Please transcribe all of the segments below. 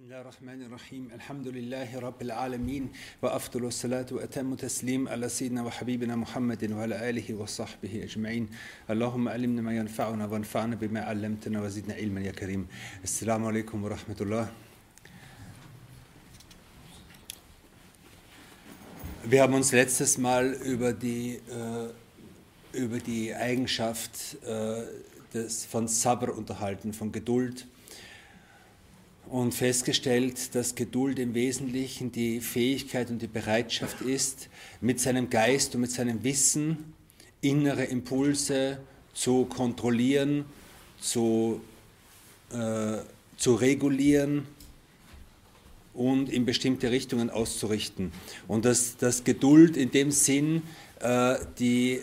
بسم الله الرحمن الرحيم الحمد لله رب العالمين وأفضل الصلاة وأتم تسليم على سيدنا وحبيبنا محمد وعلى آله وصحبه أجمعين اللهم علمنا ما ينفعنا وانفعنا بما علمتنا وزدنا علما يا كريم السلام عليكم ورحمة الله Wir haben uns letztes Mal über die, äh, über die Eigenschaft äh, des, von Sabr unterhalten, von Geduld und festgestellt, dass Geduld im Wesentlichen die Fähigkeit und die Bereitschaft ist, mit seinem Geist und mit seinem Wissen innere Impulse zu kontrollieren, zu, äh, zu regulieren und in bestimmte Richtungen auszurichten. Und dass, dass Geduld in dem Sinn äh, die,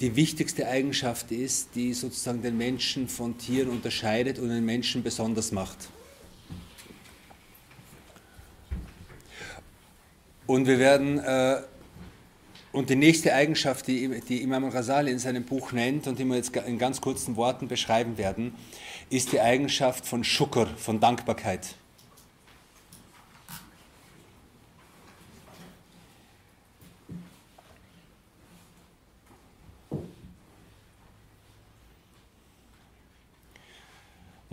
die wichtigste Eigenschaft ist, die sozusagen den Menschen von Tieren unterscheidet und den Menschen besonders macht. Und wir werden, äh, und die nächste Eigenschaft, die, die Imam al-Ghazali in seinem Buch nennt und die wir jetzt in ganz kurzen Worten beschreiben werden, ist die Eigenschaft von Shukr, von Dankbarkeit.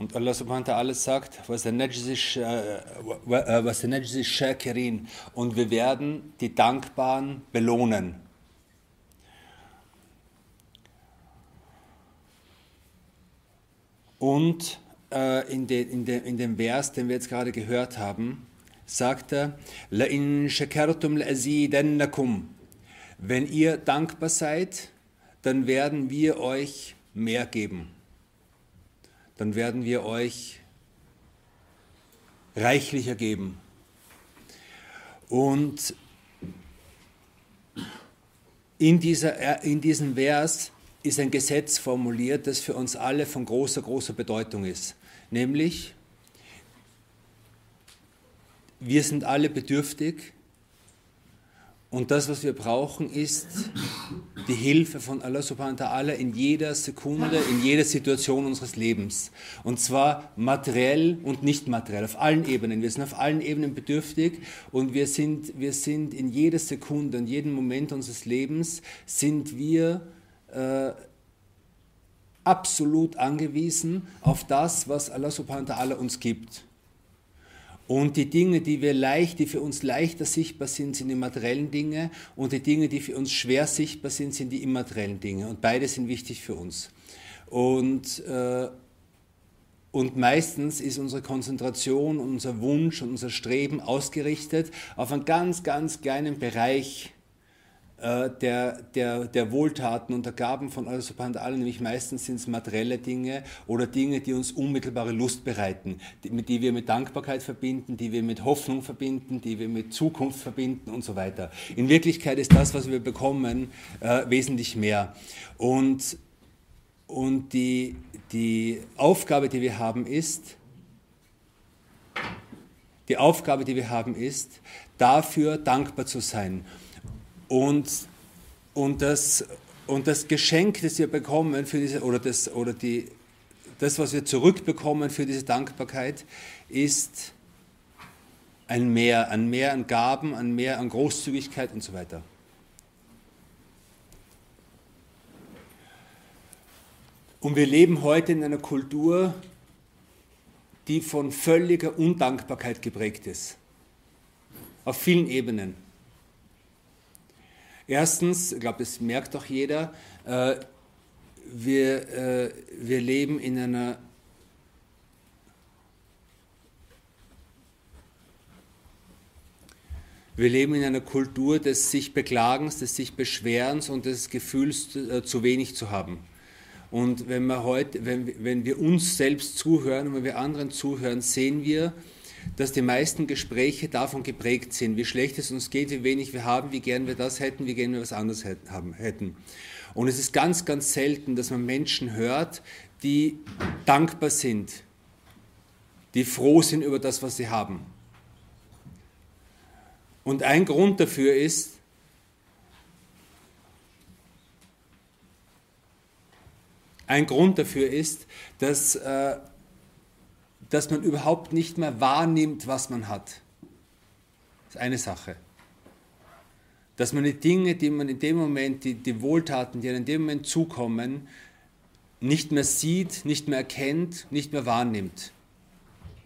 Und Allah subhanahu wa ta'ala sagt, was der Najzi Shakirin und wir werden die Dankbaren belohnen. Und äh, in, de, in, de, in dem Vers, den wir jetzt gerade gehört haben, sagt er, لَإِن شَكَرْتُمْ لَأَزِيدَنَّكُمْ Wenn ihr dankbar seid, dann werden wir euch mehr geben dann werden wir euch reichlicher geben. Und in, dieser, in diesem Vers ist ein Gesetz formuliert, das für uns alle von großer, großer Bedeutung ist. Nämlich, wir sind alle bedürftig und das, was wir brauchen, ist die Hilfe von Allah subhanahu wa ta'ala in jeder Sekunde, in jeder Situation unseres Lebens. Und zwar materiell und nicht materiell, auf allen Ebenen. Wir sind auf allen Ebenen bedürftig und wir sind, wir sind in jeder Sekunde, in jedem Moment unseres Lebens, sind wir äh, absolut angewiesen auf das, was Allah subhanahu wa ta'ala uns gibt. Und die Dinge, die wir leicht, die für uns leichter sichtbar sind, sind die materiellen Dinge und die Dinge, die für uns schwer sichtbar sind, sind die immateriellen Dinge. Und beide sind wichtig für uns. Und, äh, und meistens ist unsere Konzentration, unser Wunsch und unser Streben ausgerichtet auf einen ganz, ganz kleinen Bereich äh, der, der, der Wohltaten und der Gaben von Allah subhanahu wa nämlich meistens sind es materielle Dinge oder Dinge, die uns unmittelbare Lust bereiten, die, die wir mit Dankbarkeit verbinden, die wir mit Hoffnung verbinden, die wir mit Zukunft verbinden und so weiter. In Wirklichkeit ist das, was wir bekommen, äh, wesentlich mehr. Und, und die, die Aufgabe, die wir haben, ist, die Aufgabe, die wir haben, ist, dafür dankbar zu sein. Und, und, das, und das Geschenk, das wir bekommen für diese, oder, das, oder die, das, was wir zurückbekommen für diese Dankbarkeit, ist ein Mehr, ein Mehr an Gaben, ein Mehr an Großzügigkeit und so weiter. Und wir leben heute in einer Kultur, die von völliger Undankbarkeit geprägt ist. Auf vielen Ebenen. Erstens, ich glaube, das merkt auch jeder, äh, wir, äh, wir leben in einer Wir leben in einer Kultur des sich Beklagens, des sich Beschwerens und des Gefühls äh, zu wenig zu haben. Und wenn wir heute, wenn, wenn wir uns selbst zuhören und wenn wir anderen zuhören, sehen wir, dass die meisten Gespräche davon geprägt sind, wie schlecht es uns geht, wie wenig wir haben, wie gern wir das hätten, wie gern wir was anderes hätten. Und es ist ganz, ganz selten, dass man Menschen hört, die dankbar sind, die froh sind über das, was sie haben. Und ein Grund dafür ist, ein Grund dafür ist, dass, äh, dass man überhaupt nicht mehr wahrnimmt, was man hat. Das ist eine Sache. Dass man die Dinge, die man in dem Moment, die, die Wohltaten, die einem in dem Moment zukommen, nicht mehr sieht, nicht mehr erkennt, nicht mehr wahrnimmt.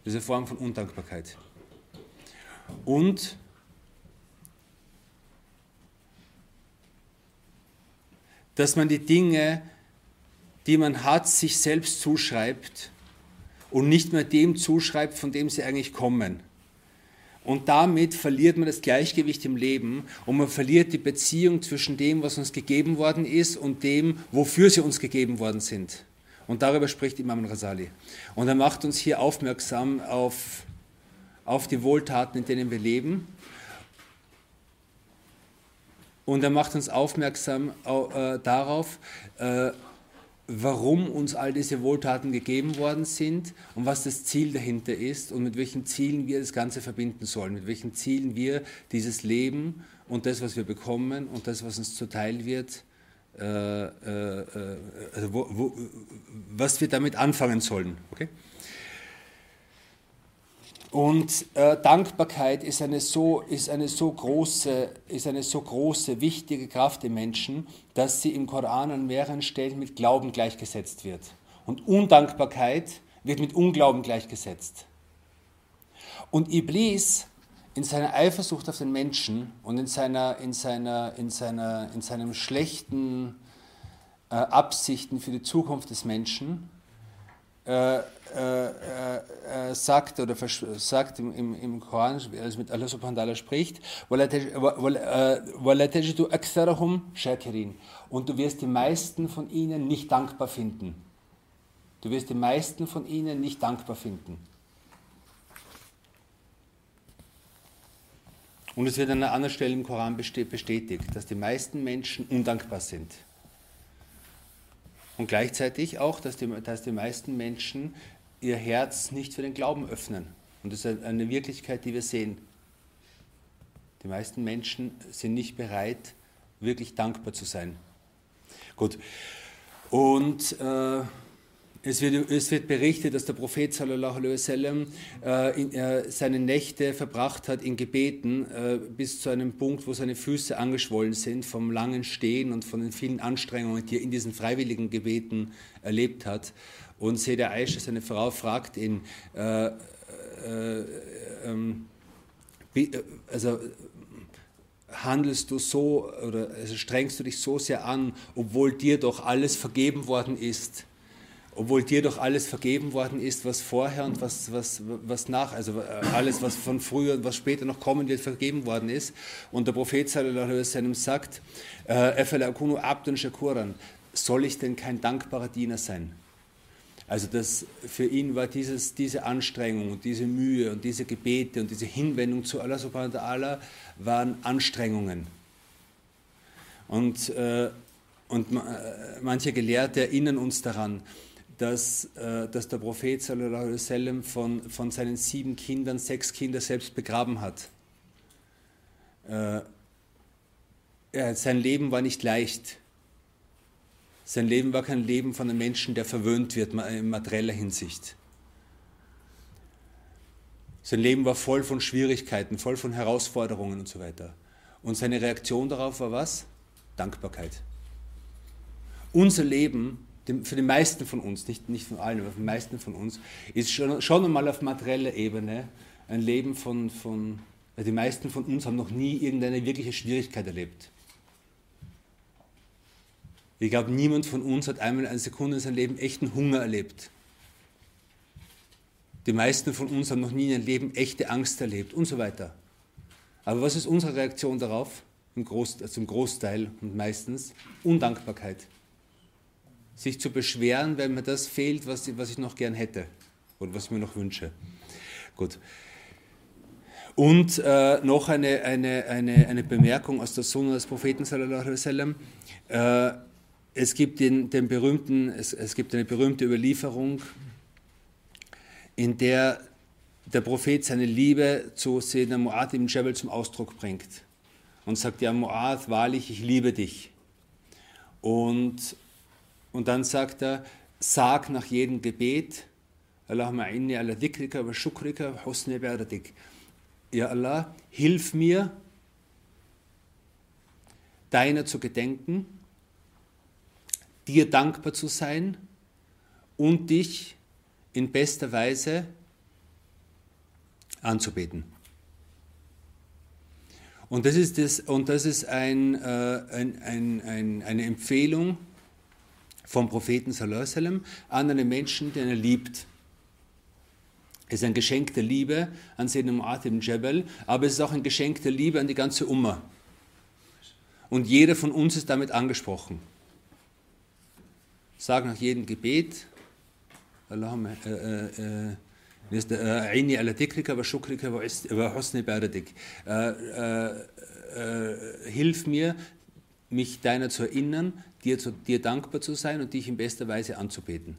Das ist eine Form von Undankbarkeit. Und dass man die Dinge, die man hat, sich selbst zuschreibt und nicht mehr dem zuschreibt, von dem sie eigentlich kommen. Und damit verliert man das Gleichgewicht im Leben und man verliert die Beziehung zwischen dem, was uns gegeben worden ist und dem, wofür sie uns gegeben worden sind. Und darüber spricht Imam Rasali. Und er macht uns hier aufmerksam auf, auf die Wohltaten, in denen wir leben. Und er macht uns aufmerksam äh, darauf, äh, warum uns all diese Wohltaten gegeben worden sind und was das Ziel dahinter ist und mit welchen Zielen wir das Ganze verbinden sollen, mit welchen Zielen wir dieses Leben und das, was wir bekommen und das, was uns zuteil wird, äh, äh, äh also wo, wo, was wir damit anfangen sollen. Okay? Und äh, Dankbarkeit ist eine, so, ist, eine so große, ist eine so große, wichtige Kraft im Menschen, dass sie im Koran an mehreren Stellen mit Glauben gleichgesetzt wird. Und Undankbarkeit wird mit Unglauben gleichgesetzt. Und Iblis in seiner Eifersucht auf den Menschen und in, seiner, in, seiner, in, seiner, in seinem schlechten äh, Absichten für die Zukunft des Menschen äh, äh, äh, sagt oder sagt im, im, im Koran, als mit Allah subhanahu wa ta'ala spricht, und du wirst die meisten von ihnen nicht dankbar finden. Du wirst die meisten von ihnen nicht dankbar finden. Und es wird an einer anderen Stelle im Koran bestätigt, dass die meisten Menschen undankbar sind. Und gleichzeitig auch, dass die, dass die meisten Menschen ihr Herz nicht für den Glauben öffnen. Und das ist eine Wirklichkeit, die wir sehen. Die meisten Menschen sind nicht bereit, wirklich dankbar zu sein. Gut. Und äh, es wird, es wird, berichtet, dass der Prophet sallallahu alaihi wasallam äh, äh, seine Nächte verbracht hat in Gebeten äh, bis zu einem Punkt, wo seine Füße angeschwollen sind vom langen Stehen und von den vielen Anstrengungen, die er in diesen freiwilligen Gebeten erlebt hat. Und Seda Aisha, seine Frau, fragt ihn, äh, äh, ähm, äh, also handelst du so oder also strengst du dich so sehr an, obwohl dir doch alles vergeben worden ist obwohl dir doch alles vergeben worden ist, was vorher und was, was, was nach, also äh, alles, was von früher und was später noch kommen wird, vergeben worden ist. Und der Prophet sallam sagt, äh, abdun shakuran, soll ich denn kein dankbarer Diener sein? Also das, für ihn war dieses, diese Anstrengung und diese Mühe und diese Gebete und diese Hinwendung zu Allah subhanahu wa ta'ala waren Anstrengungen. Und, äh, und manche Gelehrte erinnern uns daran, dass, äh, dass der Prophet wasallam von, von seinen sieben Kindern sechs Kinder selbst begraben hat. Äh, ja, sein Leben war nicht leicht. Sein Leben war kein Leben von einem Menschen, der verwöhnt wird in materieller Hinsicht. Sein Leben war voll von Schwierigkeiten, voll von Herausforderungen und so weiter. Und seine Reaktion darauf war was? Dankbarkeit. Unser Leben für die meisten von uns, nicht, nicht von allen, aber für die meisten von uns, ist schon, schon einmal auf materieller Ebene ein Leben von, von, weil die meisten von uns haben noch nie irgendeine wirkliche Schwierigkeit erlebt. Ich glaube, niemand von uns hat einmal eine Sekunde in seinem Leben echten Hunger erlebt. Die meisten von uns haben noch nie in ihrem Leben echte Angst erlebt und so weiter. Aber was ist unsere Reaktion darauf? Im Groß, zum Großteil und meistens Undankbarkeit sich zu beschweren, wenn mir das fehlt, was, was ich noch gern hätte oder was ich mir noch wünsche. Gut. Und äh, noch eine, eine, eine, eine Bemerkung aus der Sunna des Propheten sallallahu alaihi wasallam. Äh, es gibt den, den berühmten, es, es gibt eine berühmte Überlieferung, in der der Prophet seine Liebe zu Sayyidina Mu'ad ibn Jabal zum Ausdruck bringt und sagt, ja Mu'ad, wahrlich, ich liebe dich. Und und dann sagt er, sag nach jedem Gebet, Allahumma inni ala dhikrika wa shukrika wa husni ibadatik. Ja Allah, hilf mir, deiner zu gedenken, dir dankbar zu sein und dich in bester Weise anzubeten. Und das ist, das, und das ist ein, äh, ein, ein, ein, eine Empfehlung vom Propheten sallam, an einen Menschen, den er liebt. Es ist ein Geschenk der Liebe an Sayyidina Mu'ath ibn Jabal, aber es ist auch ein Geschenk der Liebe an die ganze Umma. Und jeder von uns ist damit angesprochen. Sag nach jedem Gebet, Allahumma, äh, äh, أعيني على ذكرك وشكرك وحسن عبادتك. Hilf mir, mich deiner zu erinnern, dir, zu, dir dankbar zu sein und dich in bester Weise anzubeten.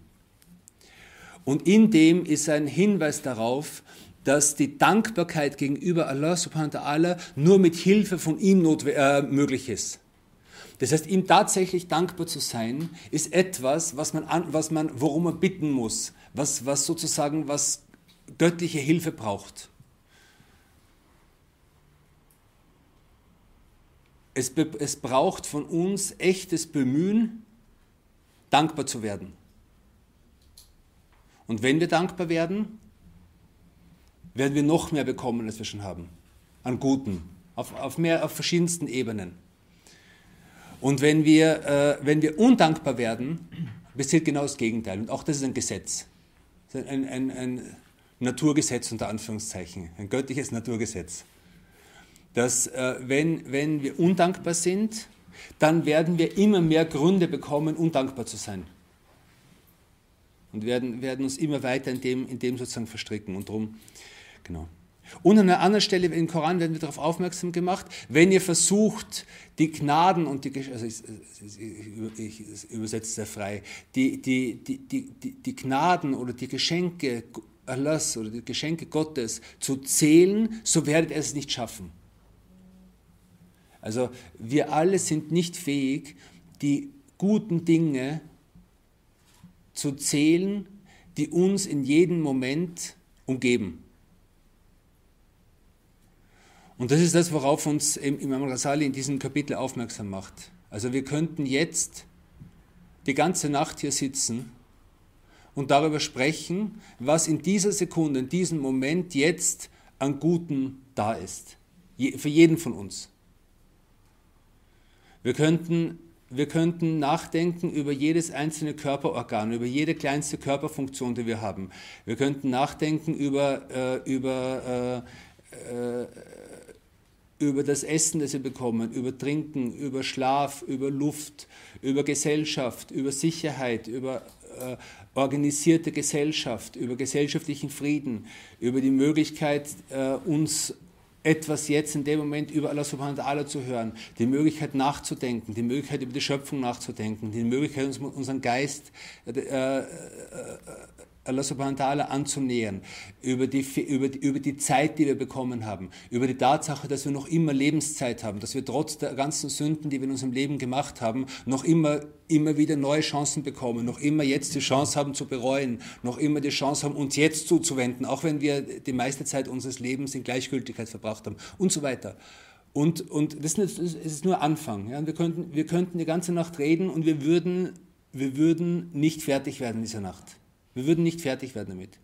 Und in dem ist ein Hinweis darauf, dass die Dankbarkeit gegenüber Allah subhanahu wa ta'ala nur mit Hilfe von ihm äh, möglich ist. Das heißt, ihm tatsächlich dankbar zu sein, ist etwas, was man, an, was man worum man bitten muss, was, was sozusagen was göttliche Hilfe braucht. Es, es braucht von uns echtes Bemühen, dankbar zu werden. Und wenn wir dankbar werden, werden wir noch mehr bekommen, als wir schon haben. An Guten, auf, auf, mehr, auf verschiedensten Ebenen. Und wenn wir, äh, wenn wir undankbar werden, passiert genau das Gegenteil. Und auch das ist ein Gesetz. Ein, ein, ein Naturgesetz unter Anführungszeichen, ein göttliches Naturgesetz. Dass äh, wenn, wenn wir undankbar sind, dann werden wir immer mehr Gründe bekommen, undankbar zu sein. Und werden, werden uns immer weiter in dem, in dem sozusagen verstricken. Und darum, genau. Und an einer anderen Stelle im Koran werden wir darauf aufmerksam gemacht, wenn ihr versucht, die Gnaden und die, also ich, ich, ich übersetze sehr frei, die, die, die, die, die Gnaden oder die Geschenke Allahs oder die Geschenke Gottes zu zählen, so werdet ihr es nicht schaffen. Also wir alle sind nicht fähig, die guten Dinge zu zählen, die uns in jedem Moment umgeben. Und das ist das, worauf uns Imam Rasali in diesem Kapitel aufmerksam macht. Also wir könnten jetzt die ganze Nacht hier sitzen und darüber sprechen, was in dieser Sekunde, in diesem Moment jetzt an Guten da ist. für jeden von uns. Wir könnten, wir könnten nachdenken über jedes einzelne Körperorgan, über jede kleinste Körperfunktion, die wir haben. Wir könnten nachdenken über, äh, über, äh, äh, über das Essen, das wir bekommen, über Trinken, über Schlaf, über Luft, über Gesellschaft, über Sicherheit, über äh, organisierte Gesellschaft, über gesellschaftlichen Frieden, über die Möglichkeit, äh, uns etwas jetzt in dem Moment über Allah subhanahu wa ta'ala zu hören, die Möglichkeit nachzudenken, die Möglichkeit über die Schöpfung nachzudenken, die Möglichkeit, uns, unseren Geist äh, äh, Allah subhanahu wa ta'ala anzunähern, über die, über, die, über die Zeit, die wir bekommen haben, über die Tatsache, dass wir noch immer Lebenszeit haben, dass wir trotz der ganzen Sünden, die wir in unserem Leben gemacht haben, noch immer, immer wieder neue Chancen bekommen, noch immer jetzt die Chance haben zu bereuen, noch immer die Chance haben, uns jetzt zuzuwenden, auch wenn wir die meiste Zeit unseres Lebens in Gleichgültigkeit verbracht haben und so weiter. Und, und das ist nur Anfang. Ja? Wir, könnten, wir könnten die ganze Nacht reden und wir würden, wir würden nicht fertig werden in dieser Nacht. Wir würden nicht fertig werden damit.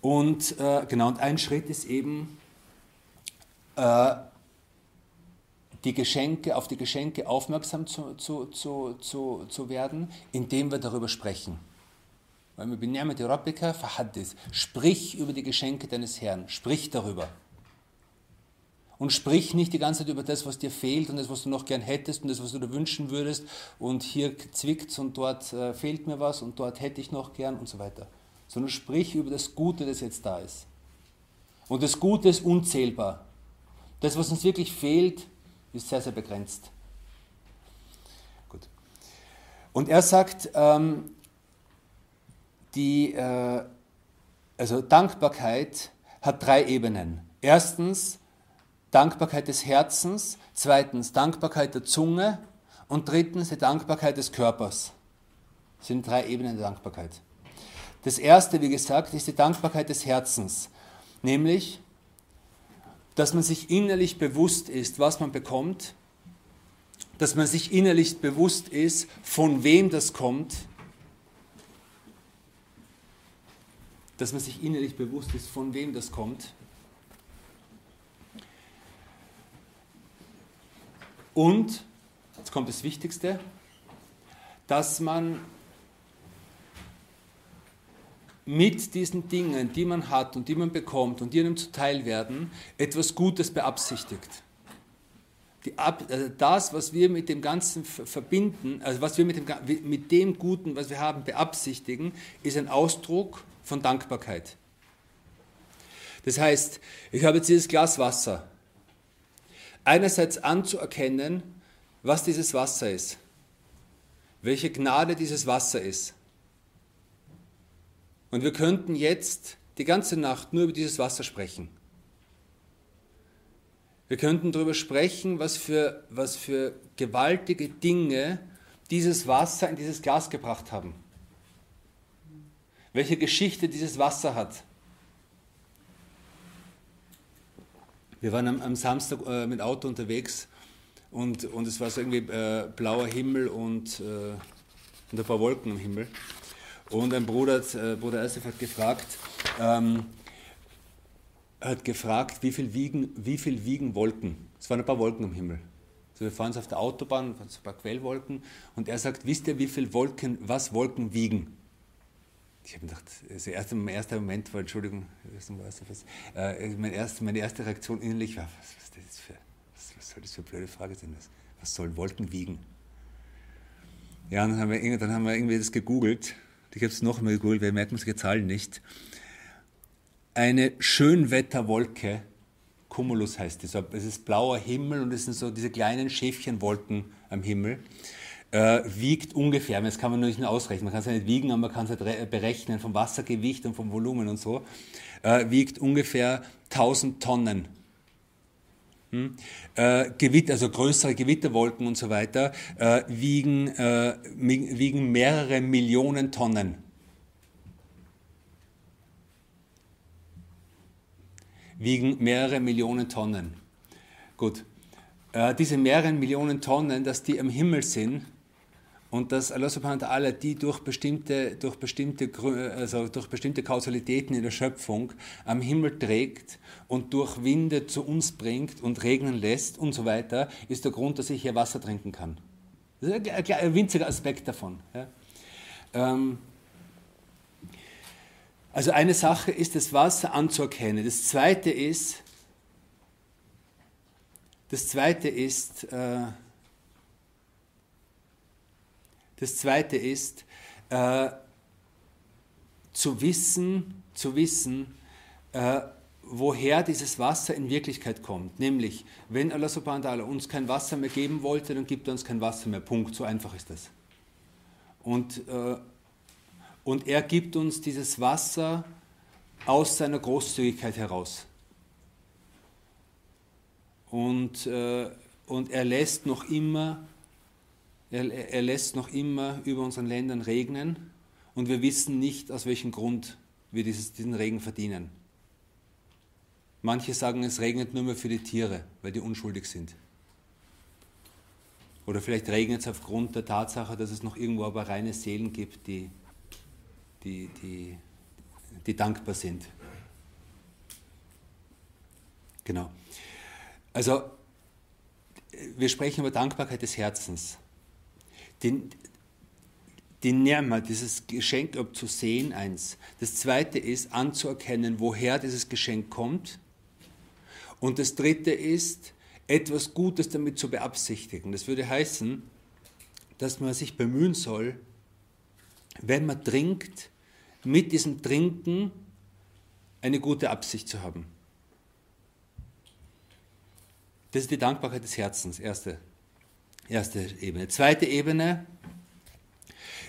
Und äh, genau, und ein Schritt ist eben, äh, die Geschenke, auf die Geschenke aufmerksam zu, zu, zu, zu, zu werden, indem wir darüber sprechen. Sprich über die Geschenke deines Herrn, sprich darüber. Und sprich nicht die ganze Zeit über das, was dir fehlt und das, was du noch gern hättest und das, was du dir wünschen würdest. Und hier zwickt und dort äh, fehlt mir was und dort hätte ich noch gern und so weiter. Sondern sprich über das Gute, das jetzt da ist. Und das Gute ist unzählbar. Das, was uns wirklich fehlt, ist sehr, sehr begrenzt. Gut. Und er sagt, ähm, die, äh, also Dankbarkeit hat drei Ebenen. Erstens, Dankbarkeit des Herzens, zweitens Dankbarkeit der Zunge und drittens die Dankbarkeit des Körpers. Das sind drei Ebenen der Dankbarkeit. Das erste, wie gesagt, ist die Dankbarkeit des Herzens, nämlich, dass man sich innerlich bewusst ist, was man bekommt, dass man sich innerlich bewusst ist, von wem das kommt, dass man sich innerlich bewusst ist, von wem das kommt. Und, jetzt kommt das Wichtigste, dass man mit diesen Dingen, die man hat und die man bekommt und die einem zuteil werden, etwas Gutes beabsichtigt. Ab, also das, was wir mit dem Ganzen verbinden, also was wir mit dem, mit dem Guten, was wir haben, beabsichtigen, ist ein Ausdruck von Dankbarkeit. Das heißt, ich habe jetzt dieses Glas Wasser. Einerseits anzuerkennen, was dieses Wasser ist, welche Gnade dieses Wasser ist. Und wir könnten jetzt die ganze Nacht nur über dieses Wasser sprechen. Wir könnten darüber sprechen, was für, was für gewaltige Dinge dieses Wasser in dieses Glas gebracht haben. Welche Geschichte dieses Wasser hat. Wir waren am, am Samstag äh, mit Auto unterwegs und, und es war so irgendwie äh, blauer Himmel und, äh, und ein paar Wolken am Himmel. Und ein Bruder, äh, Bruder Eisef hat gefragt, ähm, hat gefragt, wie viel, wiegen, wie viel wiegen Wolken? Es waren ein paar Wolken am Himmel. Also wir fahren auf der Autobahn, ein paar Quellwolken und er sagt, wisst ihr, wie viel Wolken, was Wolken wiegen? Ich habe gedacht, also erst, mein erster Moment war, Entschuldigung, was, äh, mein erst, meine erste Reaktion innerlich war, was, was, das für, was, was soll das für eine blöde Frage sein? Was, was sollen Wolken wiegen? Ja, dann haben wir, dann haben wir irgendwie das gegoogelt. Ich habe es noch einmal gegoogelt, weil merkt man solche Zahlen nicht eine Schönwetterwolke, Cumulus heißt es, es ist blauer Himmel und es sind so diese kleinen Schäfchenwolken am Himmel, äh, wiegt ungefähr, das kann man nicht nur ausrechnen, man kann es ja nicht wiegen, aber man kann es halt berechnen vom Wassergewicht und vom Volumen und so, äh, wiegt ungefähr 1000 Tonnen. Hm? Äh, Gewitter, also größere Gewitterwolken und so weiter, äh, wiegen, äh, wiegen mehrere Millionen Tonnen. wiegen mehrere Millionen Tonnen. Gut, äh, diese mehreren Millionen Tonnen, dass die am Himmel sind und dass Allah subhanahu wa ta'ala die durch bestimmte, durch, bestimmte, also durch bestimmte Kausalitäten in der Schöpfung am Himmel trägt und durch Winde zu uns bringt und regnen lässt und so weiter, ist der Grund, dass ich hier Wasser trinken kann. Das ist ein, ein winziger Aspekt davon. Ja. Ähm, also eine Sache ist, das Wasser anzuerkennen. Das zweite ist, das zweite ist, äh, das zweite ist, äh, zu wissen, zu wissen, äh, woher dieses Wasser in Wirklichkeit kommt. Nämlich, wenn Allah subhanahu wa ta'ala uns kein Wasser mehr geben wollte, dann gibt er uns kein Wasser mehr. Punkt. So einfach ist das. Und äh, und er gibt uns dieses Wasser aus seiner Großzügigkeit heraus. Und, äh, und er lässt noch immer, er, er lässt noch immer über unseren Ländern regnen und wir wissen nicht, aus welchem Grund wir dieses, diesen Regen verdienen. Manche sagen, es regnet nur mehr für die Tiere, weil die unschuldig sind. Oder vielleicht regnet es aufgrund der Tatsache, dass es noch irgendwo aber reine Seelen gibt, die die, die, die dankbar sind. Genau. Also, wir sprechen über Dankbarkeit des Herzens. Den, die Nirma, dieses Geschenk zu sehen, eins. Das zweite ist, anzuerkennen, woher dieses Geschenk kommt. Und das dritte ist, etwas Gutes damit zu beabsichtigen. Das würde heißen, dass man sich bemühen soll, wenn man trinkt, mit diesem Trinken eine gute Absicht zu haben. Das ist die Dankbarkeit des Herzens, erste, erste Ebene. Zweite Ebene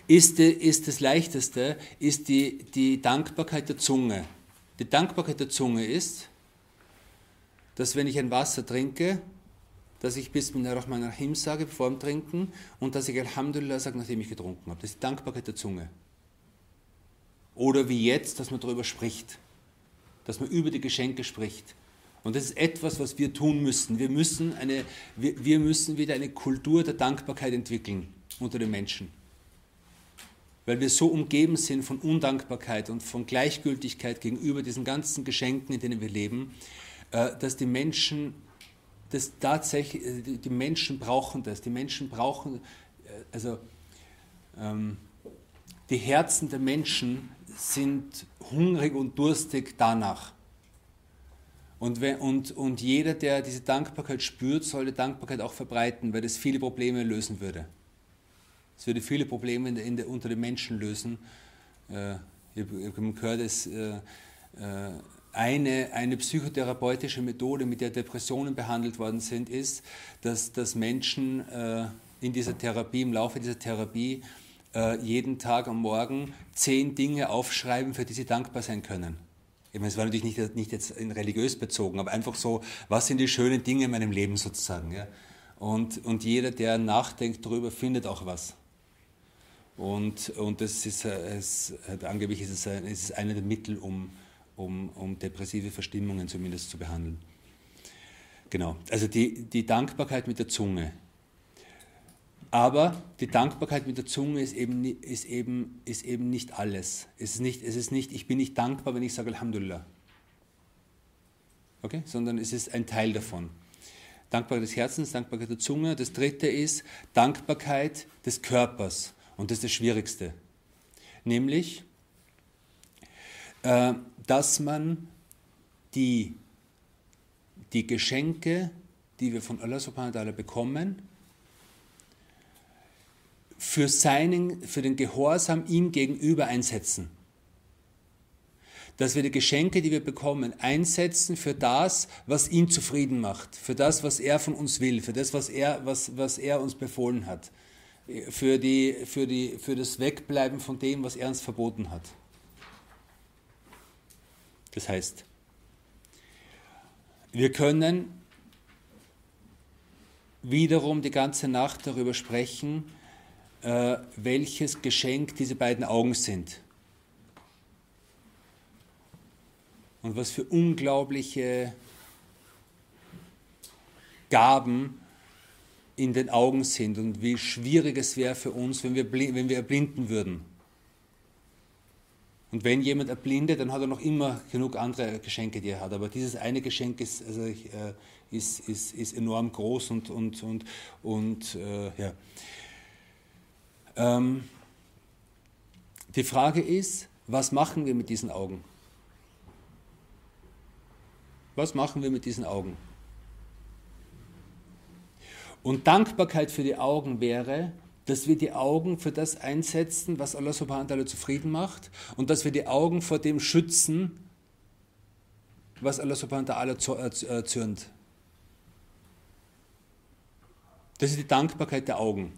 ist, ist das Leichteste, ist die, die Dankbarkeit der Zunge. Die Dankbarkeit der Zunge ist, dass wenn ich ein Wasser trinke, dass ich Bismillah Rahman Rahim sage vor dem Trinken und dass ich Alhamdulillah sage, nachdem ich getrunken habe. Das ist die Dankbarkeit der Zunge. Oder wie jetzt, dass man darüber spricht, dass man über die Geschenke spricht. Und das ist etwas, was wir tun müssen. Wir müssen, eine, wir, wir müssen wieder eine Kultur der Dankbarkeit entwickeln unter den Menschen. Weil wir so umgeben sind von Undankbarkeit und von Gleichgültigkeit gegenüber diesen ganzen Geschenken, in denen wir leben, äh, dass die Menschen das tatsächlich, äh, die Menschen brauchen das. Die Menschen brauchen, äh, also ähm, die Herzen der Menschen sind hungrig und durstig danach. Und, wenn, und, und jeder, der diese Dankbarkeit spürt, sollte Dankbarkeit auch verbreiten, weil das viele Probleme lösen würde. Es würde viele Probleme in der, in der, unter den Menschen lösen. Äh, ich habe gehört, dass äh, äh, eine, eine psychotherapeutische Methode, mit der Depressionen behandelt worden sind, ist, dass, dass Menschen äh, in dieser Therapie, im Laufe dieser Therapie, äh, jeden Tag am Morgen zehn Dinge aufschreiben, für die sie dankbar sein können. Ich meine, es war natürlich nicht, nicht jetzt religiös bezogen, aber einfach so, was sind die schönen Dinge in meinem Leben sozusagen. Ja? Und, und jeder, der nachdenkt darüber, findet auch was. Und, und das ist, es, angeblich ist es, es ist einer der Mittel, um, um, um depressive Verstimmungen zumindest zu behandeln. Genau, also die, die Dankbarkeit mit der Zunge aber die Dankbarkeit mit der Zunge ist eben, ist eben, ist eben nicht alles. Es ist nicht, es ist nicht, ich bin nicht dankbar, wenn ich sage Alhamdulillah. Okay? Sondern es ist ein Teil davon. Dankbarkeit des Herzens, Dankbarkeit der Zunge. Das dritte ist Dankbarkeit des Körpers. Und das ist das Schwierigste. Nämlich, äh, dass man die, die Geschenke, die wir von Allah subhanahu wa ta'ala bekommen, für, seinen, für den Gehorsam ihm gegenüber einsetzen. Dass wir die Geschenke, die wir bekommen, einsetzen für das, was ihn zufrieden macht, für das, was er von uns will, für das, was er, was, was er uns befohlen hat, für, die, für, die, für das Wegbleiben von dem, was er uns verboten hat. Das heißt, wir können wiederum die ganze Nacht darüber sprechen, äh, welches Geschenk diese beiden Augen sind. Und was für unglaubliche Gaben in den Augen sind und wie schwierig es wäre für uns, wenn wir, wenn wir erblinden würden. Und wenn jemand erblindet, dann hat er noch immer genug andere Geschenke, die er hat. Aber dieses eine Geschenk ist, also, äh, ist, ist, ist enorm groß und, und, und, und äh, ja. Ähm, die Frage ist, was machen wir mit diesen Augen? Was machen wir mit diesen Augen? Und Dankbarkeit für die Augen wäre, dass wir die Augen für das einsetzen, was Allah subhanahu wa ta'ala zufrieden macht und dass wir die Augen vor dem schützen, was Allah subhanahu wa ta'ala erzürnt. Das ist die Dankbarkeit der Augen.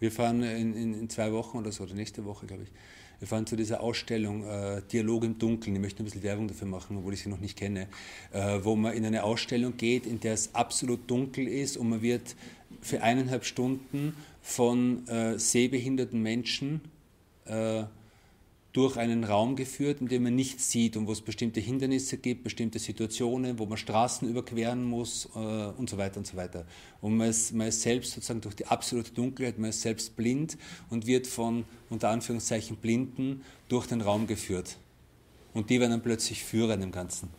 Wir fahren in, in, in, zwei Wochen oder so, oder nächste Woche, glaube ich. Wir fahren zu dieser Ausstellung äh, Dialog im Dunkeln. Ich möchte ein bisschen Werbung dafür machen, obwohl ich sie noch nicht kenne. Äh, wo man in eine Ausstellung geht, in der es absolut dunkel ist und man wird für eineinhalb Stunden von äh, sehbehinderten Menschen äh, durch einen Raum geführt, in dem man nichts sieht und wo es bestimmte Hindernisse gibt, bestimmte Situationen, wo man Straßen überqueren muss äh, und so weiter und so weiter. Und man ist, man ist selbst sozusagen durch die absolute Dunkelheit, man ist selbst blind und wird von unter Anführungszeichen Blinden durch den Raum geführt. Und die werden dann plötzlich Führer in dem Ganzen.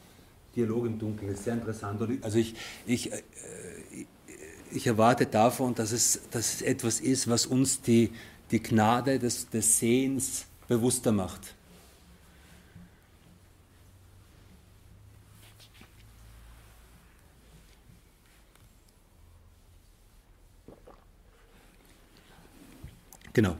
Dialog im Dunkeln ist sehr interessant. Also ich, ich, äh, ich erwarte davon, dass es, dass es etwas ist, was uns die, die Gnade des, des Sehens bewusster macht. Genau.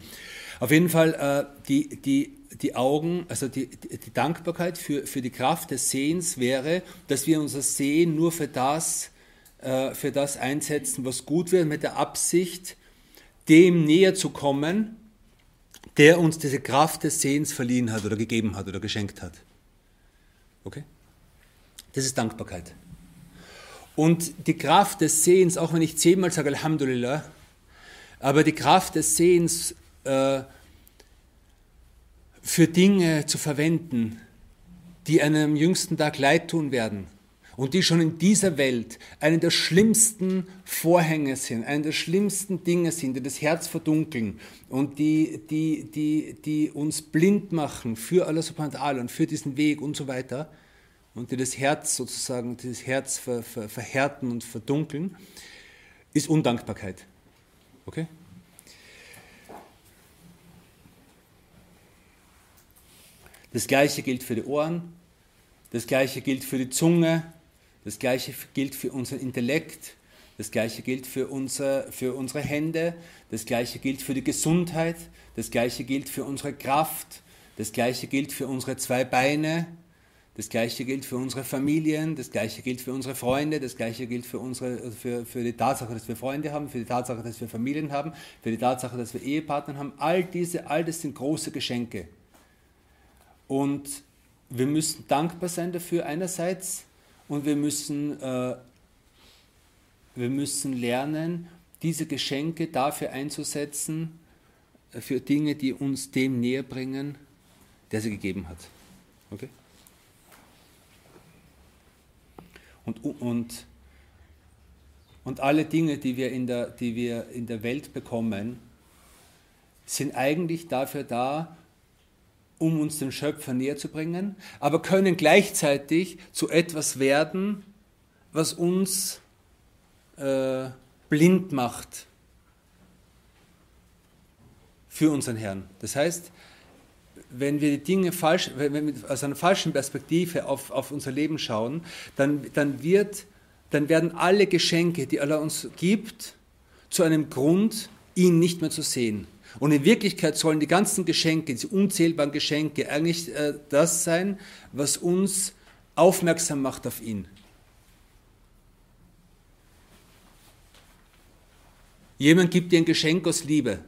Auf jeden Fall äh, die, die, die Augen, also die, die Dankbarkeit für, für die Kraft des Sehens wäre, dass wir unser Sehen nur für das, äh, für das einsetzen, was gut wird, mit der Absicht, dem näher zu kommen, der uns diese Kraft des Sehens verliehen hat oder gegeben hat oder geschenkt hat. Okay? Das ist Dankbarkeit. Und die Kraft des Sehens, auch wenn ich zehnmal sage Alhamdulillah, aber die Kraft des Sehens äh, für Dinge zu verwenden, die einem jüngsten Tag leid tun werden und die schon in dieser Welt eine der schlimmsten Vorhänge sind, eine der schlimmsten Dinge sind, die das Herz verdunkeln und die, die, die, die uns blind machen für Allah subhanahu wa ta'ala und für diesen Weg und so weiter und die das Herz sozusagen, das Herz ver, ver, verhärten und verdunkeln, ist Undankbarkeit. Okay? Das gleiche gilt für die Ohren, das gleiche gilt für die Zunge, das gleiche gilt für unseren Intellekt, das gleiche gilt für, unser, für unsere Hände, das gleiche gilt für die Gesundheit, das gleiche gilt für unsere Kraft, das gleiche gilt für unsere zwei Beine, das gleiche gilt für unsere Familien, das gleiche gilt für unsere Freunde, das gleiche gilt für, unsere, für, für die Tatsache, dass wir Freunde haben, für die Tatsache, dass wir Familien haben, für die Tatsache, dass wir Ehepartner haben. All diese, all das sind große Geschenke. Und wir müssen dankbar sein dafür einerseits und wir müssen, äh, wir müssen lernen, diese Geschenke dafür einzusetzen, äh, für Dinge, die uns dem näher bringen, der sie gegeben hat. Okay? Und, und, und alle Dinge, die wir, in der, die wir in der Welt bekommen, sind eigentlich dafür da, um uns den Schöpfer näher zu bringen, aber können gleichzeitig zu etwas werden, was uns äh, blind macht für unseren Herrn. Das heißt, wenn wir die Dinge falsch, wenn wir aus einer falschen Perspektive auf, auf unser Leben schauen, dann, dann, wird, dann werden alle Geschenke, die Allah uns gibt, zu einem Grund, ihn nicht mehr zu sehen. Und in Wirklichkeit sollen die ganzen Geschenke, diese unzählbaren Geschenke, eigentlich äh, das sein, was uns aufmerksam macht auf ihn. Jemand gibt dir ein Geschenk aus Liebe.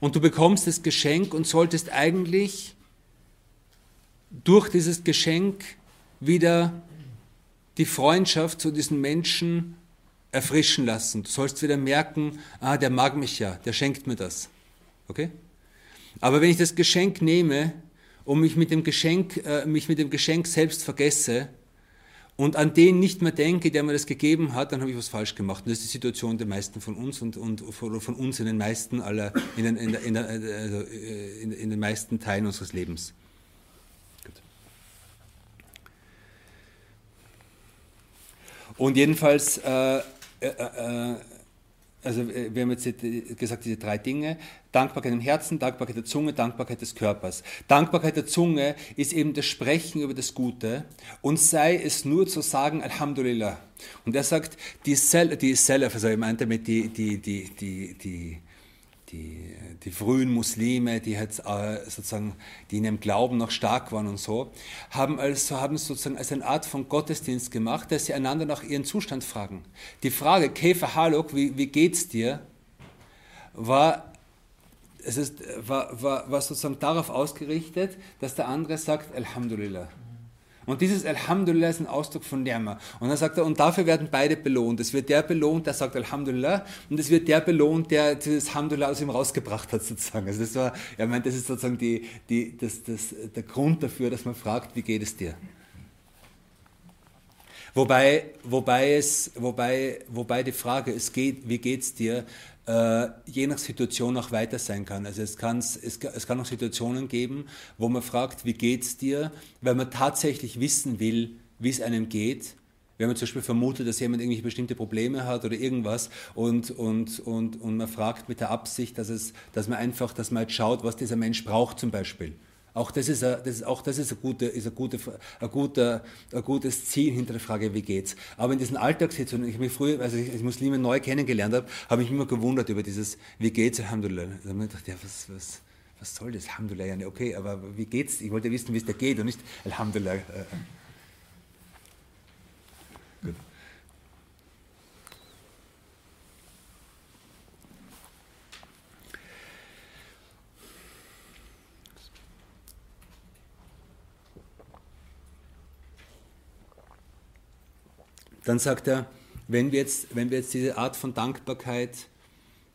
Und du bekommst das Geschenk und solltest eigentlich durch dieses Geschenk wieder die Freundschaft zu diesen Menschen erfrischen lassen. Du sollst wieder merken, ah, der mag mich ja, der schenkt mir das. Okay? Aber wenn ich das Geschenk nehme und mich mit dem Geschenk, äh, mich mit dem Geschenk selbst vergesse, und an den nicht mehr denke, der mir das gegeben hat, dann habe ich was falsch gemacht. Und das ist die Situation der meisten von uns und, und von, uns in den meisten aller, in den, in, in, also in, in den meisten Teilen unseres Lebens. Und jedenfalls äh, äh, äh, also äh, wir haben jetzt gesagt, diese drei Dinge, Dankbarkeit im Herzen, Dankbarkeit der Zunge, Dankbarkeit des Körpers. Dankbarkeit der Zunge ist eben das Sprechen über das Gute und sei es nur zu sagen, Alhamdulillah. Und er sagt, die, Sel die Selef, also er meint damit die, die, die, die, die die, die frühen Muslime, die äh, sozusagen, die in ihrem Glauben noch stark waren und so, haben also haben sozusagen als eine Art von Gottesdienst gemacht, dass sie einander nach ihren Zustand fragen. Die Frage, Käfer Haluk, wie, wie geht's dir, war es ist, war, war, war sozusagen darauf ausgerichtet, dass der andere sagt, Alhamdulillah. Und dieses Alhamdulillah ist ein Ausdruck von Ni'ma. Und dann sagt er, und dafür werden beide belohnt. Es wird der belohnt, der sagt Alhamdulillah, und es wird der belohnt, der dieses Alhamdulillah aus ihm rausgebracht hat, sozusagen. Also das war, er meint, das ist sozusagen die, die, das, das, der Grund dafür, dass man fragt, wie geht es dir? Wobei, wobei, es, wobei, wobei die Frage, es geht, wie geht es dir, äh, je nach Situation auch weiter sein kann. Also es, es, es kann auch Situationen geben, wo man fragt, wie geht es dir, weil man tatsächlich wissen will, wie es einem geht. Wenn man zum Beispiel vermutet, dass jemand irgendwelche bestimmte Probleme hat oder irgendwas und, und, und, und man fragt mit der Absicht, dass, es, dass man einfach, dass man halt schaut, was dieser Mensch braucht zum Beispiel. Auch das ist, ein, das auch das ist, ein, gute, ist ein, gute, ein, guter, ein gutes Ziel hinter der Frage, wie geht's. Aber in diesen Alltagssituationen, ich mich früher, als ich Muslime neu kennengelernt habe, habe ich mich immer gewundert über dieses, wie geht's, Alhamdulillah. Da habe ich gedacht, ja, was, was, was soll das, Alhamdulillah, okay, aber wie geht's? Ich wollte wissen, wie es da geht und nicht Alhamdulillah. Dann sagt er, wenn wir jetzt, wenn wir jetzt diese Art von Dankbarkeit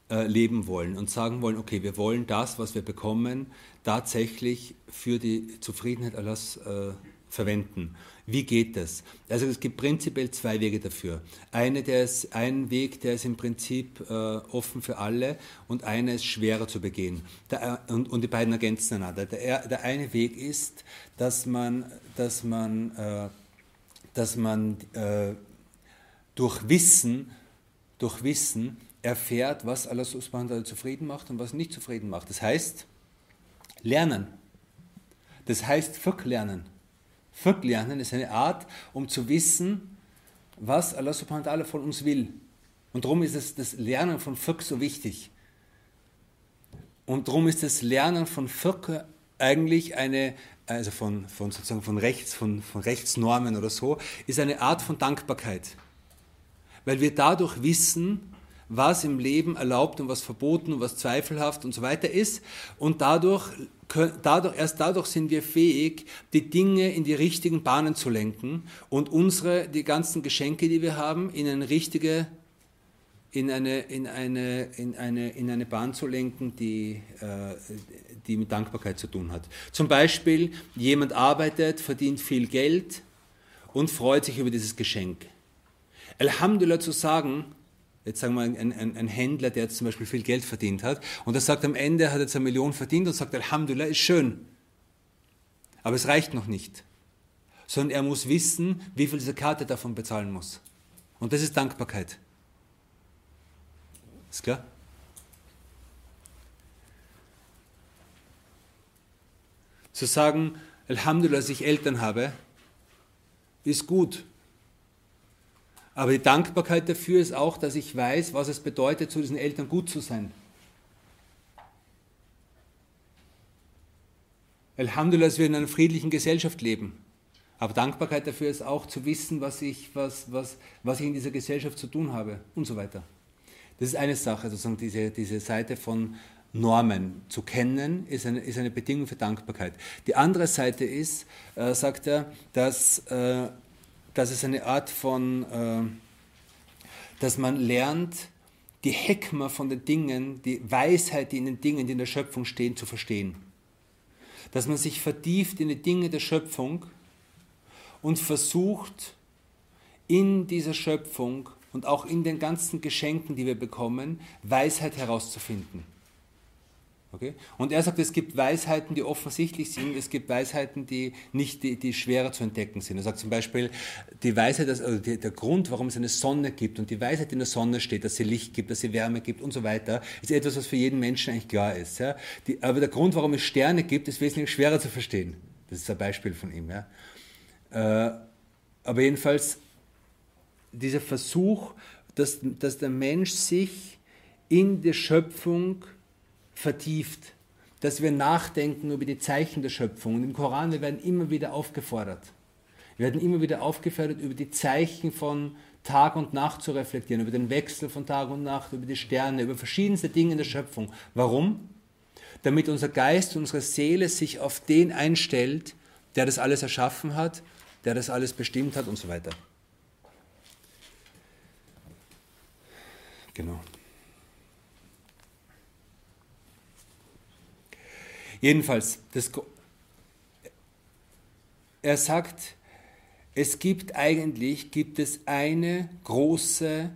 äh, leben wollen und sagen wollen, okay, wir wollen das, was wir bekommen, tatsächlich für die Zufriedenheit Allahs äh, verwenden. Wie geht das? Also es gibt prinzipiell zwei Wege dafür. Eine, der ist, ein Weg, der ist im Prinzip äh, offen für alle und einer ist schwerer zu begehen. Der, äh, und, und, die beiden ergänzen einander. Der, der, eine Weg ist, dass man, dass man, äh, dass man äh, durch Wissen, durch Wissen erfährt, was Allah subhanahu zufrieden macht und was nicht zufrieden macht. Das heißt, lernen. Das heißt, verklernen. Fiqh lernen ist eine Art, um zu wissen, was Allah subhanahu wa ta'ala von uns will. Und darum ist es das Lernen von Fiqh so wichtig. Und darum ist das Lernen von Fiqh eigentlich eine, also von, von sozusagen von Rechts, von, von Rechtsnormen oder so, ist eine Art von Dankbarkeit. Weil wir dadurch wissen, was im Leben erlaubt und was verboten und was zweifelhaft und so weiter ist. Und dadurch, dadurch, erst dadurch sind wir fähig, die Dinge in die richtigen Bahnen zu lenken und unsere, die ganzen Geschenke, die wir haben, in eine richtige, in eine, in eine, in eine, in eine Bahn zu lenken, die, äh, die mit Dankbarkeit zu tun hat. Zum Beispiel, jemand arbeitet, verdient viel Geld und freut sich über dieses Geschenk. Alhamdulillah zu sagen, jetzt sagen wir ein, ein, ein, Händler, der jetzt zum Beispiel viel Geld verdient hat, und er sagt am Ende, hat jetzt eine Million verdient und sagt, Alhamdulillah, ist schön. Aber es reicht noch nicht. Sondern er muss wissen, wie viel diese Karte davon bezahlen muss. Und das ist Dankbarkeit. Ist klar? Zu sagen, Alhamdulillah, dass ich Eltern habe, ist gut. Aber die Dankbarkeit dafür ist auch, dass ich weiß, was es bedeutet, zu diesen Eltern gut zu sein. Alhamdulillah, dass wir in einer friedlichen Gesellschaft leben. Aber Dankbarkeit dafür ist auch zu wissen, was ich, was, was, was ich in dieser Gesellschaft zu tun habe und so weiter. Das ist eine Sache, sozusagen diese, diese Seite von Normen zu kennen, ist eine, ist eine Bedingung für Dankbarkeit. Die andere Seite ist, äh, sagt er, dass äh, dass es eine Art von, äh, dass man lernt, die Hekma von den Dingen, die Weisheit, die in den Dingen, die in der Schöpfung stehen, zu verstehen. Dass man sich vertieft in die Dinge der Schöpfung und versucht, in dieser Schöpfung und auch in den ganzen Geschenken, die wir bekommen, Weisheit herauszufinden. Okay? Und er sagt, es gibt Weisheiten, die offensichtlich sind, es gibt Weisheiten, die, nicht, die, die schwerer zu entdecken sind. Er sagt zum Beispiel, die Weisheit, also der Grund, warum es eine Sonne gibt und die Weisheit in der Sonne steht, dass sie Licht gibt, dass sie Wärme gibt und so weiter, ist etwas, was für jeden Menschen eigentlich klar ist. Ja? Die, aber der Grund, warum es Sterne gibt, ist wesentlich schwerer zu verstehen. Das ist ein Beispiel von ihm. Ja? Äh, aber jedenfalls dieser Versuch, dass, dass der Mensch sich in der Schöpfung vertieft, dass wir nachdenken über die Zeichen der Schöpfung. Und im Koran, wir werden immer wieder aufgefordert. Wir werden immer wieder aufgefordert, über die Zeichen von Tag und Nacht zu reflektieren, über den Wechsel von Tag und Nacht, über die Sterne, über verschiedenste Dinge in der Schöpfung. Warum? Damit unser Geist, unsere Seele sich auf den einstellt, der das alles erschaffen hat, der das alles bestimmt hat und so weiter. Genau. Jedenfalls, das, er sagt, es gibt eigentlich gibt es eine große,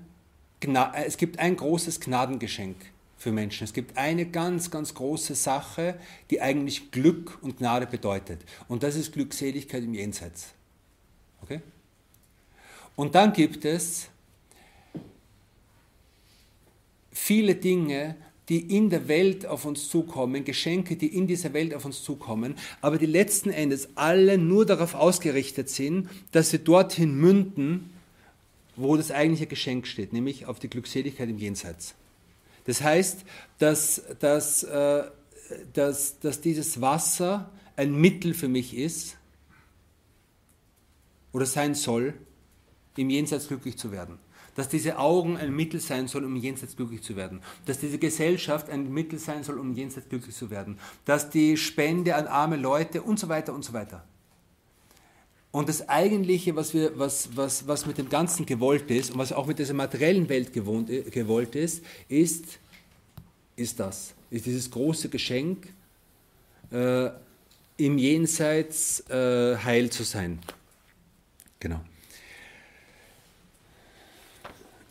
äh, es gibt ein großes Gnadengeschenk für Menschen. Es gibt eine ganz, ganz große Sache, die eigentlich Glück und Gnade bedeutet. Und das ist Glückseligkeit im Jenseits. Okay? Und dann gibt es viele Dinge, die in der Welt auf uns zukommen, Geschenke, die in dieser Welt auf uns zukommen, aber die letzten Endes alle nur darauf ausgerichtet sind, dass sie dorthin münden, wo das eigentliche Geschenk steht, nämlich auf die Glückseligkeit im Jenseits. Das heißt, dass, dass, äh, dass, dass dieses Wasser ein Mittel für mich ist oder sein soll, im Jenseits glücklich zu werden dass diese Augen ein Mittel sein soll, um jenseits glücklich zu werden, dass diese Gesellschaft ein Mittel sein soll, um jenseits glücklich zu werden, dass die Spende an arme Leute und so weiter und so weiter. Und das Eigentliche, was, wir, was, was, was mit dem Ganzen gewollt ist und was auch mit dieser materiellen Welt gewohnt, äh, gewollt ist, ist, ist das, ist dieses große Geschenk, äh, im Jenseits äh, heil zu sein. Genau. Äh,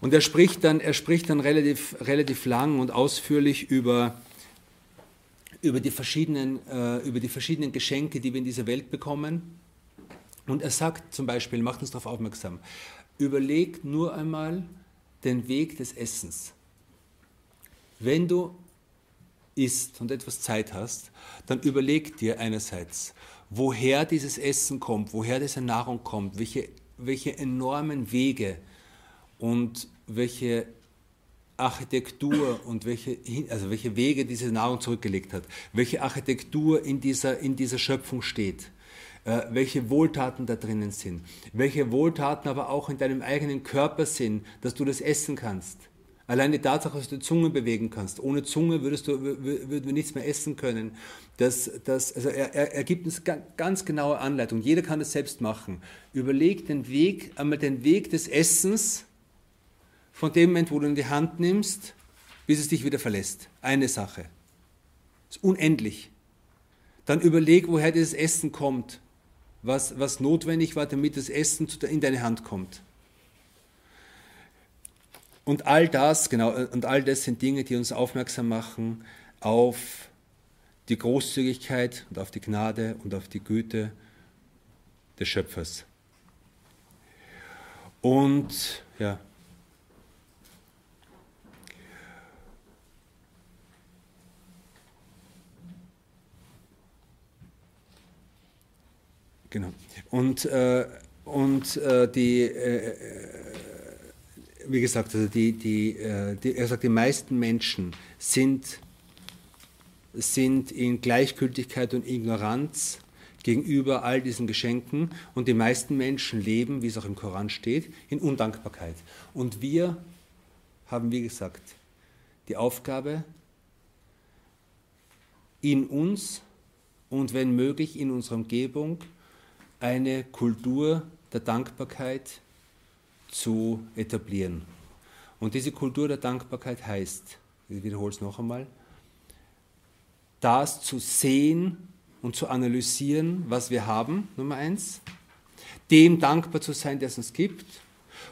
und er spricht dann, er spricht dann relativ, relativ lang und ausführlich über, über, die verschiedenen, äh, über die verschiedenen Geschenke, die wir in dieser Welt bekommen. Und er sagt zum Beispiel, macht uns darauf aufmerksam, überleg nur einmal den Weg des Essens. Wenn du isst und etwas Zeit hast, dann überleg dir einerseits, woher dieses Essen kommt, woher diese Nahrung kommt, welche, welche enormen Wege und welche Architektur und welche, also welche Wege diese Nahrung zurückgelegt hat, welche Architektur in dieser, in dieser Schöpfung steht, äh, welche Wohltaten da drinnen sind, welche Wohltaten aber auch in deinem eigenen Körper sind, dass du das essen kannst. Allein die Tatsache, dass du die Zunge bewegen kannst. Ohne Zunge würdest du, würden wir nichts mehr essen können. Das, das, also er, er, er gibt uns ganz genaue Anleitung. Jeder kann das selbst machen. Überleg den Weg, einmal den Weg des Essens, von dem Moment, wo du in die Hand nimmst, bis es dich wieder verlässt. Eine Sache. Das ist unendlich. Dann überleg, woher dieses Essen kommt, was, was notwendig war, damit das Essen in deine Hand kommt. Und all das, genau, und all das sind Dinge, die uns aufmerksam machen auf die Großzügigkeit und auf die Gnade und auf die Güte des Schöpfers. Und ja, Genau. Und, äh, und äh, die, äh, wie gesagt, also die, die, äh, die, er sagt, die meisten Menschen sind, sind in Gleichgültigkeit und Ignoranz gegenüber all diesen Geschenken und die meisten Menschen leben, wie es auch im Koran steht, in Undankbarkeit. Und wir haben, wie gesagt, die Aufgabe, in uns und wenn möglich in unserer Umgebung eine Kultur der Dankbarkeit zu etablieren. Und diese Kultur der Dankbarkeit heißt, ich wiederhole es noch einmal, das zu sehen und zu analysieren, was wir haben, Nummer eins, dem dankbar zu sein, der es uns gibt,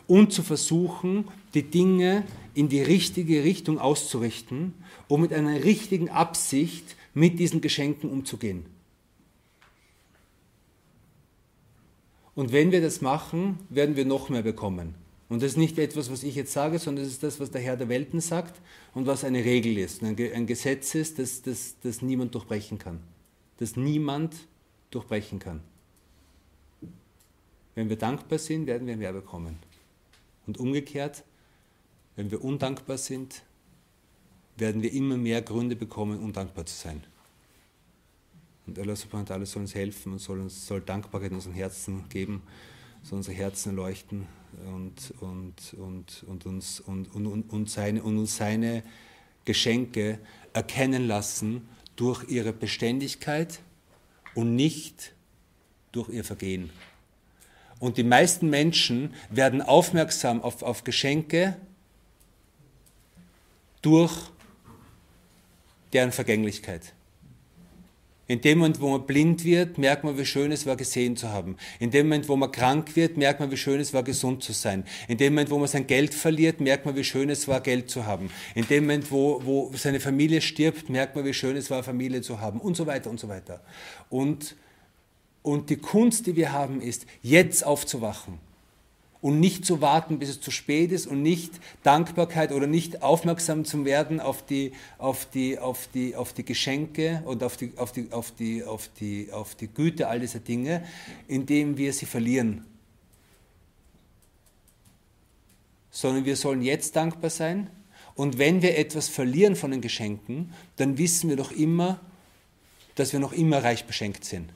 und zu versuchen, die Dinge in die richtige Richtung auszurichten, um mit einer richtigen Absicht mit diesen Geschenken umzugehen. Und wenn wir das machen, werden wir noch mehr bekommen. Und das ist nicht etwas, was ich jetzt sage, sondern das ist das, was der Herr der Welten sagt und was eine Regel ist, ein Gesetz ist, das, das, das niemand durchbrechen kann. Das niemand durchbrechen kann. Wenn wir dankbar sind, werden wir mehr bekommen. Und umgekehrt, wenn wir undankbar sind, werden wir immer mehr Gründe bekommen, undankbar zu sein. Und Allah subhanahu wa ta'ala soll uns helfen und soll uns soll Dankbarkeit in unseren Herzen geben, soll unsere Herzen leuchten und, und, und, und, uns, und, und, und, seine, und uns seine Geschenke erkennen lassen durch ihre Beständigkeit und nicht durch ihr Vergehen. Und die meisten Menschen werden aufmerksam auf, auf Geschenke durch deren Vergänglichkeit. In dem Moment, wo man blind wird, merkt man, wie schön es war, gesehen zu haben. In dem Moment, wo man krank wird, merkt man, wie schön es war, gesund zu sein. In dem Moment, wo man sein Geld verliert, merkt man, wie schön es war, Geld zu haben. In dem Moment, wo, wo seine Familie stirbt, merkt man, wie schön es war, Familie zu haben. Und so weiter und so weiter. Und, und die Kunst, die wir haben, ist, jetzt aufzuwachen und nicht zu warten, bis es zu spät ist und nicht Dankbarkeit oder nicht aufmerksam zu werden auf die, auf die, auf die, auf die Geschenke und auf die, auf, die, auf, die, auf, die, auf die Güte all dieser Dinge, indem wir sie verlieren. Sondern wir sollen jetzt dankbar sein und wenn wir etwas verlieren von den Geschenken, dann wissen wir doch immer, dass wir noch immer reich beschenkt sind.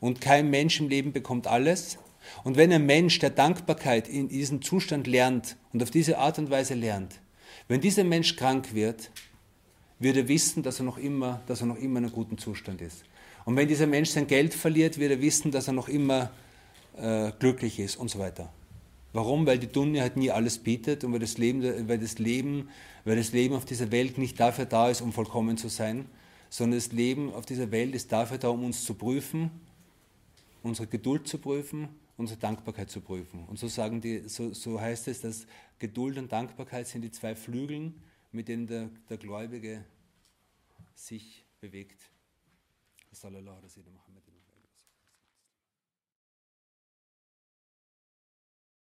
Und kein Mensch im Leben bekommt alles, und wenn ein Mensch der Dankbarkeit in diesem Zustand lernt und auf diese Art und Weise lernt, wenn dieser Mensch krank wird, wird er wissen, dass er noch immer, dass er noch immer in einem guten Zustand ist. Und wenn dieser Mensch sein Geld verliert, wird er wissen, dass er noch immer äh, glücklich ist und so weiter. Warum? Weil die Dunya halt nie alles bietet und weil das, Leben, weil, das Leben, weil das Leben auf dieser Welt nicht dafür da ist, um vollkommen zu sein, sondern das Leben auf dieser Welt ist dafür da, um uns zu prüfen, unsere Geduld zu prüfen, unsere Dankbarkeit zu prüfen. Und so, sagen die, so, so heißt es, dass Geduld und Dankbarkeit sind die zwei Flügeln, mit denen der, der Gläubige sich bewegt. Sallallahu alaihi wa sallam.